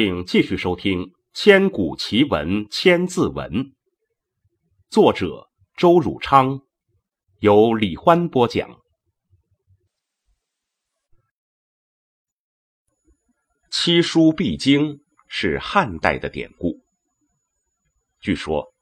请继续收听《千古奇文千字文》，作者周汝昌，由李欢播讲。七书必经是汉代的典故。据说，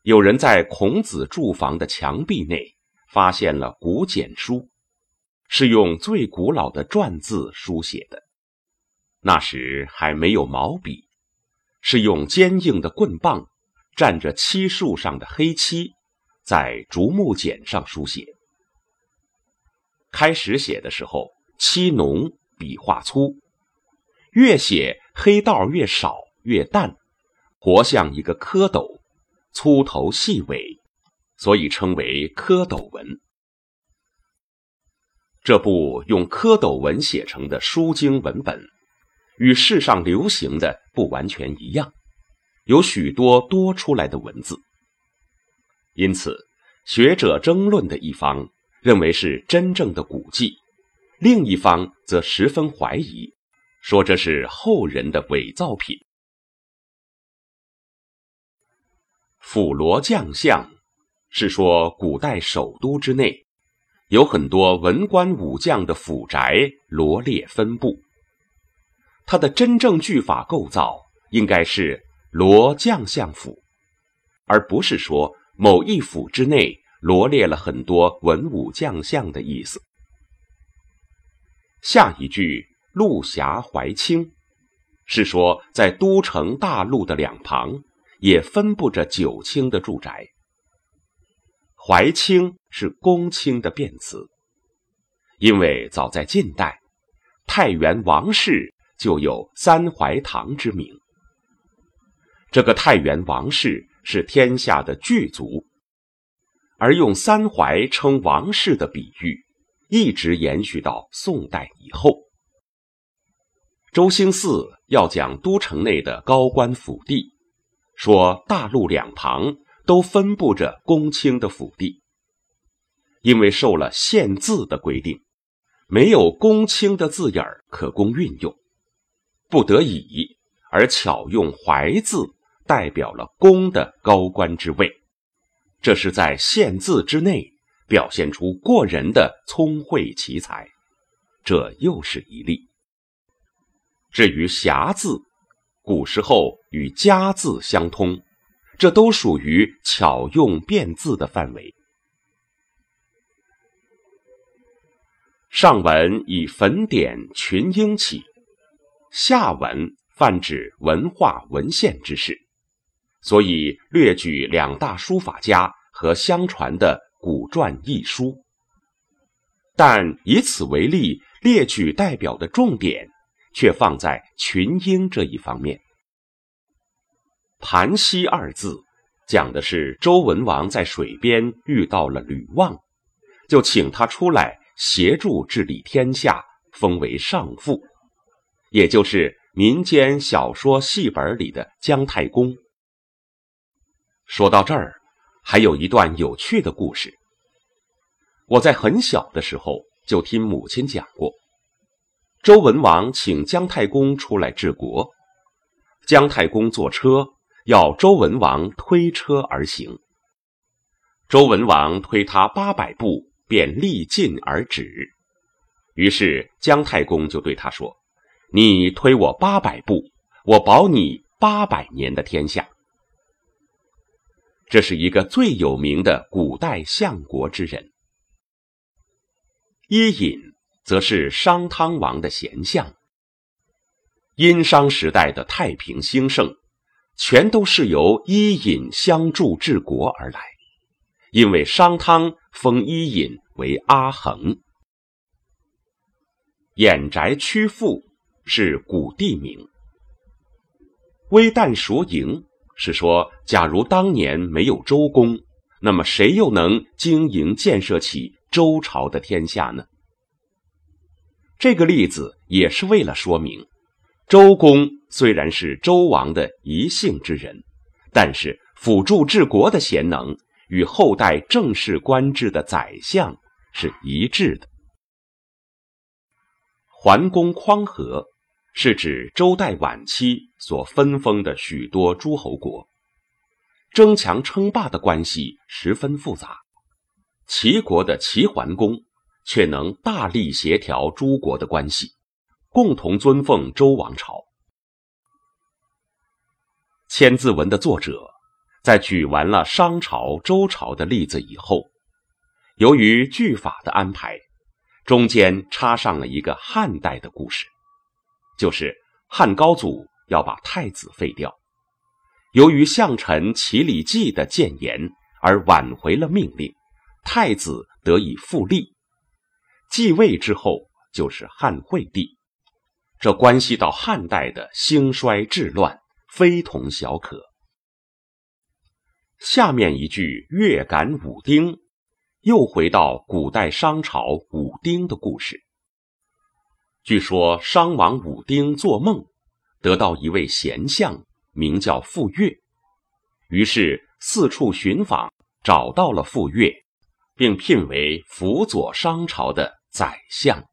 有人在孔子住房的墙壁内发现了古简书，是用最古老的篆字书写的。那时还没有毛笔，是用坚硬的棍棒蘸着漆树上的黑漆，在竹木简上书写。开始写的时候，漆浓，笔画粗，越写黑道越少越淡，活像一个蝌蚪，粗头细尾，所以称为蝌蚪文。这部用蝌蚪文写成的书经文本。与世上流行的不完全一样，有许多多出来的文字。因此，学者争论的一方认为是真正的古迹，另一方则十分怀疑，说这是后人的伪造品。辅罗将相，是说古代首都之内有很多文官武将的府宅罗列分布。它的真正句法构造应该是罗将相府，而不是说某一府之内罗列了很多文武将相的意思。下一句“陆峡怀清”，是说在都城大路的两旁也分布着九卿的住宅。怀清是公卿的辩词，因为早在晋代，太原王氏。就有三槐堂之名。这个太原王氏是天下的巨族，而用三槐称王氏的比喻，一直延续到宋代以后。周兴嗣要讲都城内的高官府地，说大路两旁都分布着公卿的府地，因为受了限字的规定，没有公卿的字眼儿可供运用。不得已而巧用“怀”字，代表了公的高官之位，这是在限字之内表现出过人的聪慧奇才，这又是一例。至于“侠”字，古时候与“家”字相通，这都属于巧用变字的范围。上文以焚点群英起。下文泛指文化文献之事，所以略举两大书法家和相传的古篆异书。但以此为例，列举代表的重点却放在群英这一方面。盘溪二字讲的是周文王在水边遇到了吕望，就请他出来协助治理天下，封为上父。也就是民间小说戏本里的姜太公。说到这儿，还有一段有趣的故事。我在很小的时候就听母亲讲过，周文王请姜太公出来治国，姜太公坐车要周文王推车而行，周文王推他八百步便力尽而止。于是姜太公就对他说：“你推我八百步，我保你八百年的天下。”这是一个最有名的古代相国之人。伊尹则是商汤王的贤相。殷商时代的太平兴盛，全都是由伊尹相助治国而来。因为商汤封伊尹为阿衡。偃宅曲阜是古地名。微旦熟营是说，假如当年没有周公，那么谁又能经营建设起周朝的天下呢？这个例子也是为了说明，周公虽然是周王的一姓之人，但是辅助治国的贤能与后代正式官制的宰相是一致的。桓公匡和，是指周代晚期所分封的许多诸侯国，争强称霸的关系十分复杂。齐国的齐桓公却能大力协调诸国的关系，共同尊奉周王朝。《千字文》的作者在举完了商朝、周朝的例子以后，由于句法的安排。中间插上了一个汉代的故事，就是汉高祖要把太子废掉，由于相臣齐礼记的谏言而挽回了命令，太子得以复立，继位之后就是汉惠帝，这关系到汉代的兴衰治乱，非同小可。下面一句“月感武丁”。又回到古代商朝武丁的故事。据说商王武丁做梦，得到一位贤相，名叫傅说，于是四处寻访，找到了傅说，并聘为辅佐商朝的宰相。